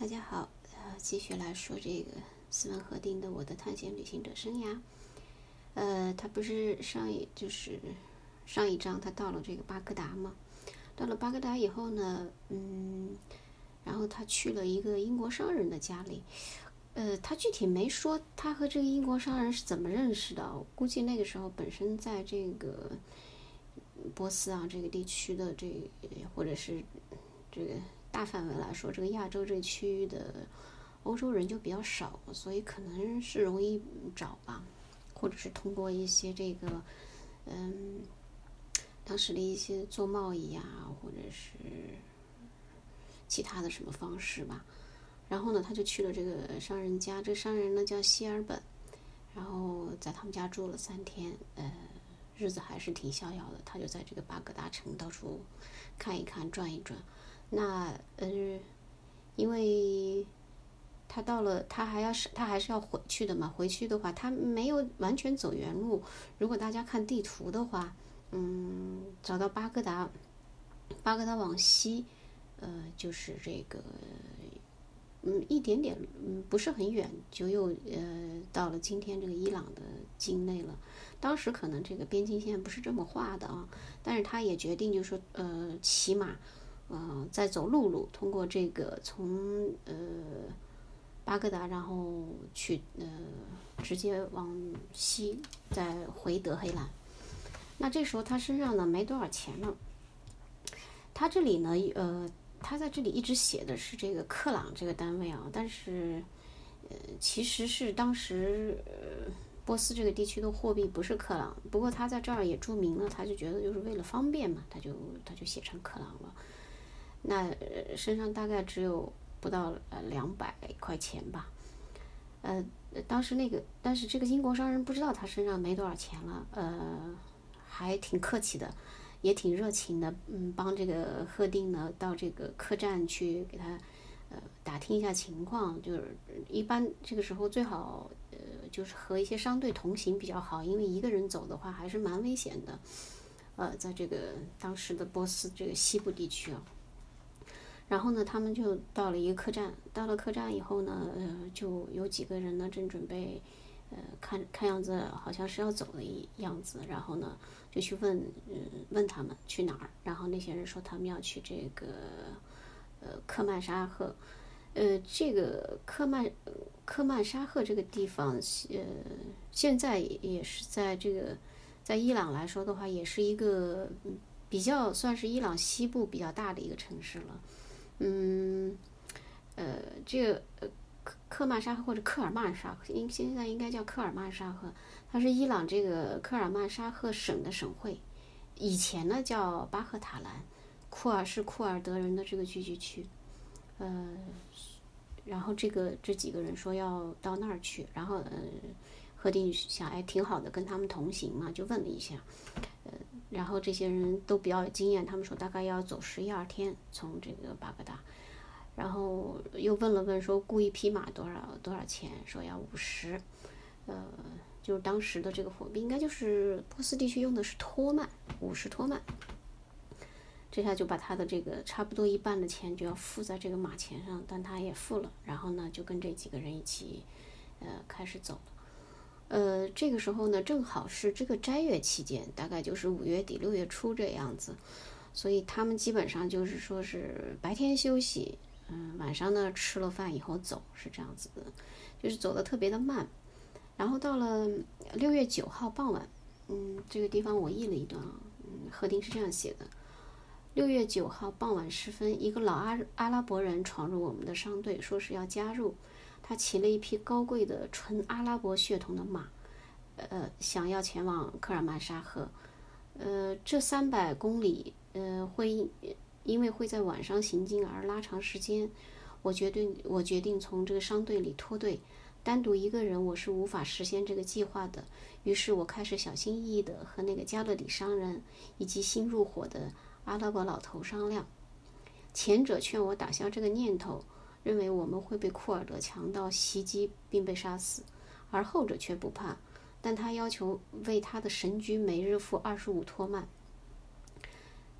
大家好，呃，继续来说这个斯文·赫定的《我的探险旅行者生涯》。呃，他不是上一就是上一章他到了这个巴格达嘛？到了巴格达以后呢，嗯，然后他去了一个英国商人的家里。呃，他具体没说他和这个英国商人是怎么认识的。估计那个时候本身在这个波斯啊这个地区的这或者是这个。大范围来说，这个亚洲这区域的欧洲人就比较少，所以可能是容易找吧，或者是通过一些这个，嗯，当时的一些做贸易啊，或者是其他的什么方式吧。然后呢，他就去了这个商人家，这商人呢叫希尔本，然后在他们家住了三天，呃，日子还是挺逍遥的。他就在这个巴格达城到处看一看，转一转。那呃，因为他到了，他还要是他还是要回去的嘛。回去的话，他没有完全走原路。如果大家看地图的话，嗯，找到巴格达，巴格达往西，呃，就是这个，嗯，一点点，嗯，不是很远，就又呃到了今天这个伊朗的境内了。当时可能这个边境线不是这么画的啊，但是他也决定就是说，呃，骑马。嗯，在走陆路，通过这个从呃巴格达，然后去呃直接往西，再回德黑兰。那这时候他身上呢没多少钱了。他这里呢，呃，他在这里一直写的是这个克朗这个单位啊，但是呃其实是当时呃波斯这个地区的货币不是克朗，不过他在这儿也注明了，他就觉得就是为了方便嘛，他就他就写成克朗了。那身上大概只有不到呃两百块钱吧，呃，当时那个，但是这个英国商人不知道他身上没多少钱了，呃，还挺客气的，也挺热情的，嗯，帮这个贺定呢到这个客栈去给他呃打听一下情况，就是一般这个时候最好呃就是和一些商队同行比较好，因为一个人走的话还是蛮危险的，呃，在这个当时的波斯这个西部地区啊。然后呢，他们就到了一个客栈。到了客栈以后呢，呃，就有几个人呢，正准备，呃，看看样子好像是要走的一样子。然后呢，就去问，嗯，问他们去哪儿。然后那些人说他们要去这个，呃，克曼沙赫。呃，这个克曼克曼沙赫这个地方，呃，现在也是在这个在伊朗来说的话，也是一个比较算是伊朗西部比较大的一个城市了。嗯，呃，这个呃，克克曼沙赫或者科尔曼沙赫，应现在应该叫科尔曼沙赫，它是伊朗这个科尔曼沙赫省的省会，以前呢叫巴赫塔兰，库尔是库尔德人的这个聚居区，呃，然后这个这几个人说要到那儿去，然后呃，贺定想哎挺好的，跟他们同行嘛，就问了一下，然后这些人都比较有经验，他们说大概要走十一二天从这个巴格达，然后又问了问说雇一匹马多少多少钱，说要五十，呃，就是当时的这个货币应该就是波斯地区用的是托曼，五十托曼，这下就把他的这个差不多一半的钱就要付在这个马钱上，但他也付了，然后呢就跟这几个人一起，呃，开始走了。呃，这个时候呢，正好是这个斋月期间，大概就是五月底六月初这样子，所以他们基本上就是说是白天休息，嗯，晚上呢吃了饭以后走，是这样子的，就是走的特别的慢。然后到了六月九号傍晚，嗯，这个地方我译了一段啊，嗯，贺丁是这样写的：六月九号傍晚时分，一个老阿阿拉伯人闯入我们的商队，说是要加入。他骑了一匹高贵的纯阿拉伯血统的马，呃，想要前往科尔曼沙赫。呃，这三百公里，呃，会因为会在晚上行进而拉长时间。我决定，我决定从这个商队里脱队，单独一个人我是无法实现这个计划的。于是我开始小心翼翼地和那个加勒底商人以及新入伙的阿拉伯老头商量。前者劝我打消这个念头。认为我们会被库尔德强盗袭击并被杀死，而后者却不怕，但他要求为他的神驹每日付二十五托曼。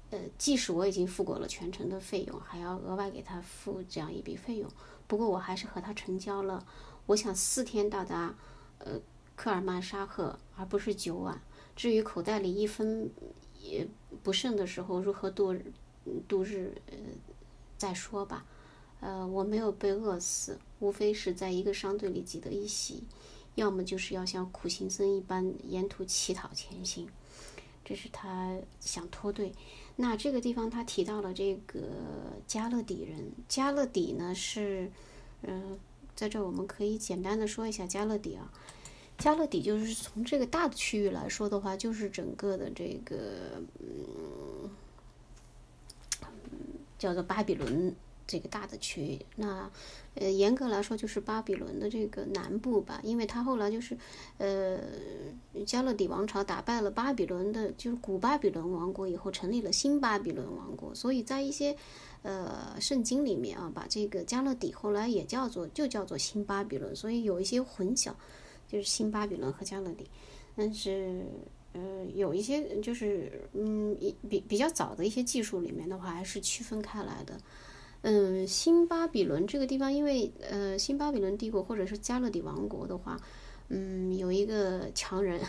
呃，即使我已经付过了全程的费用，还要额外给他付这样一笔费用。不过我还是和他成交了。我想四天到达，呃，科尔曼沙赫，而不是九晚。至于口袋里一分也不剩的时候如何度度日，呃，再说吧。呃，我没有被饿死，无非是在一个商队里挤得一席，要么就是要像苦行僧一般沿途乞讨前行。这是他想脱队。那这个地方他提到了这个加勒底人，加勒底呢是，嗯，在这我们可以简单的说一下加勒底啊。加勒底就是从这个大的区域来说的话，就是整个的这个，嗯，叫做巴比伦这个大的区域。那，呃，严格来说就是巴比伦的这个南部吧，因为他后来就是，呃，加勒底王朝打败了巴比伦的，就是古巴比伦王国以后，成立了新巴比伦王国。所以在一些，呃，圣经里面啊，把这个加勒底后来也叫做就叫做新巴比伦，所以有一些混淆。就是新巴比伦和加勒底，但是呃有一些就是嗯比比较早的一些技术里面的话还是区分开来的。嗯，新巴比伦这个地方，因为呃新巴比伦帝国或者是加勒底王国的话，嗯有一个强人，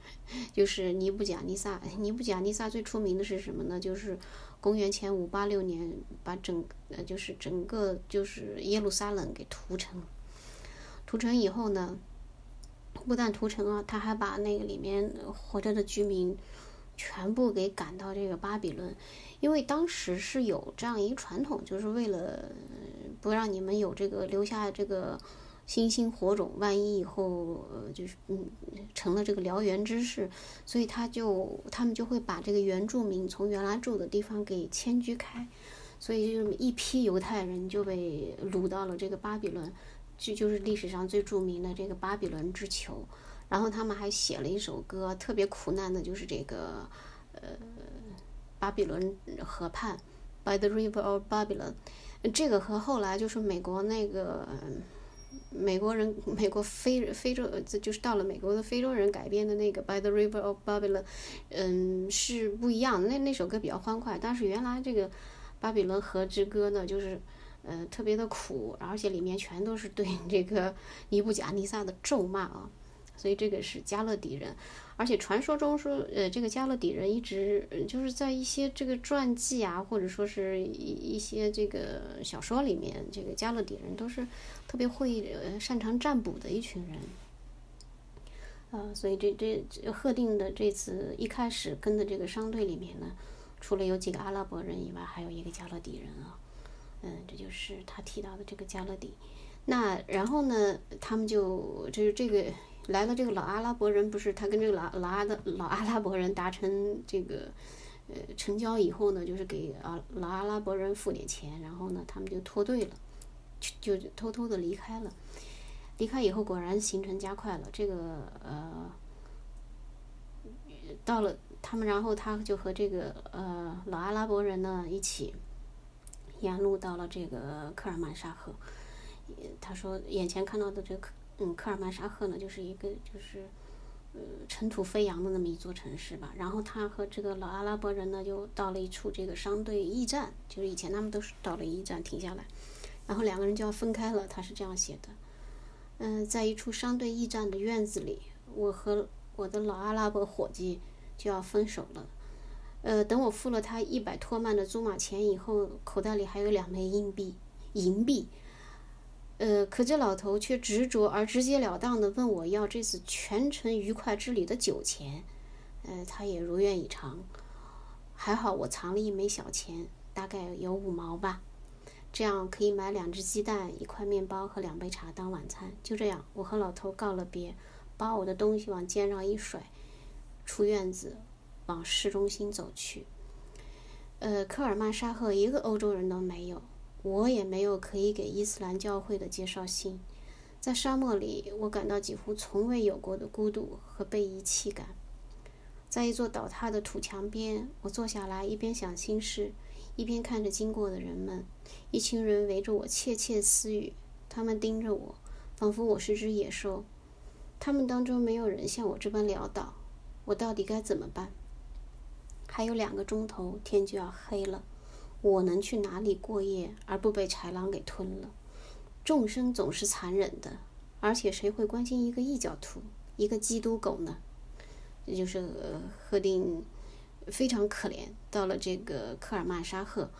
就是尼布甲尼撒。尼布甲尼撒最出名的是什么呢？就是公元前五八六年把整呃就是整个就是耶路撒冷给屠城，屠城以后呢。不但屠城啊，他还把那个里面活着的居民全部给赶到这个巴比伦，因为当时是有这样一传统，就是为了不让你们有这个留下这个星星火种，万一以后呃就是嗯成了这个燎原之势，所以他就他们就会把这个原住民从原来住的地方给迁居开，所以就这么一批犹太人就被掳到了这个巴比伦。这就是历史上最著名的这个巴比伦之囚，然后他们还写了一首歌，特别苦难的，就是这个呃巴比伦河畔，By the River of Babylon，这个和后来就是美国那个美国人美国非非洲就是到了美国的非洲人改编的那个 By the River of Babylon，嗯是不一样，那那首歌比较欢快，但是原来这个巴比伦河之歌呢，就是。呃，特别的苦，而且里面全都是对这个尼布甲尼撒的咒骂啊，所以这个是加勒底人，而且传说中说，呃，这个加勒底人一直就是在一些这个传记啊，或者说是一一些这个小说里面，这个加勒底人都是特别会呃擅长占卜的一群人，呃，所以这这贺定的这次一开始跟的这个商队里面呢，除了有几个阿拉伯人以外，还有一个加勒底人啊。嗯，这就是他提到的这个加勒底。那然后呢，他们就就是这个来了这个老阿拉伯人，不是他跟这个老老阿的老阿拉伯人达成这个呃成交以后呢，就是给啊老阿拉伯人付点钱，然后呢，他们就脱队了，就就偷偷的离开了。离开以后，果然行程加快了。这个呃，到了他们，然后他就和这个呃老阿拉伯人呢一起。沿路到了这个科尔曼沙河，他说眼前看到的这个嗯科尔曼沙赫呢，就是一个就是呃尘土飞扬的那么一座城市吧。然后他和这个老阿拉伯人呢，就到了一处这个商队驿站，就是以前他们都是到了驿站停下来，然后两个人就要分开了。他是这样写的，嗯，在一处商队驿站的院子里，我和我的老阿拉伯伙计就要分手了。呃，等我付了他一百托曼的租马钱以后，口袋里还有两枚硬币，银币。呃，可这老头却执着而直截了当的问我要这次全程愉快之旅的酒钱。呃，他也如愿以偿。还好我藏了一枚小钱，大概有五毛吧，这样可以买两只鸡蛋、一块面包和两杯茶当晚餐。就这样，我和老头告了别，把我的东西往肩上一甩，出院子。往市中心走去。呃，科尔曼沙赫一个欧洲人都没有，我也没有可以给伊斯兰教会的介绍信。在沙漠里，我感到几乎从未有过的孤独和被遗弃感。在一座倒塌的土墙边，我坐下来，一边想心事，一边看着经过的人们。一群人围着我窃窃私语，他们盯着我，仿佛我是只野兽。他们当中没有人像我这般潦倒。我到底该怎么办？还有两个钟头，天就要黑了。我能去哪里过夜，而不被豺狼给吞了？众生总是残忍的，而且谁会关心一个异教徒、一个基督狗呢？这就是，赫定非常可怜。到了这个科尔曼沙赫，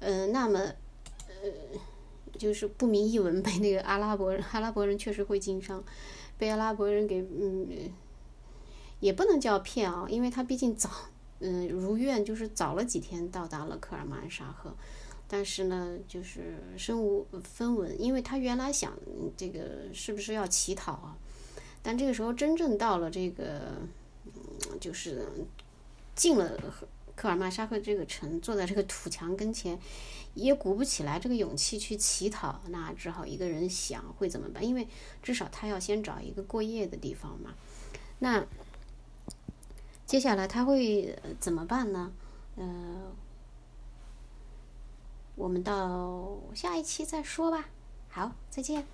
呃，那么呃，就是不明一文被那个阿拉伯人，阿拉伯人确实会经商，被阿拉伯人给嗯，也不能叫骗啊，因为他毕竟早。嗯，如愿就是早了几天到达了科尔曼沙赫，但是呢，就是身无分文，因为他原来想这个是不是要乞讨啊？但这个时候真正到了这个，嗯，就是进了科尔曼沙赫这个城，坐在这个土墙跟前，也鼓不起来这个勇气去乞讨，那只好一个人想会怎么办？因为至少他要先找一个过夜的地方嘛。那。接下来他会怎么办呢？呃，我们到下一期再说吧。好，再见。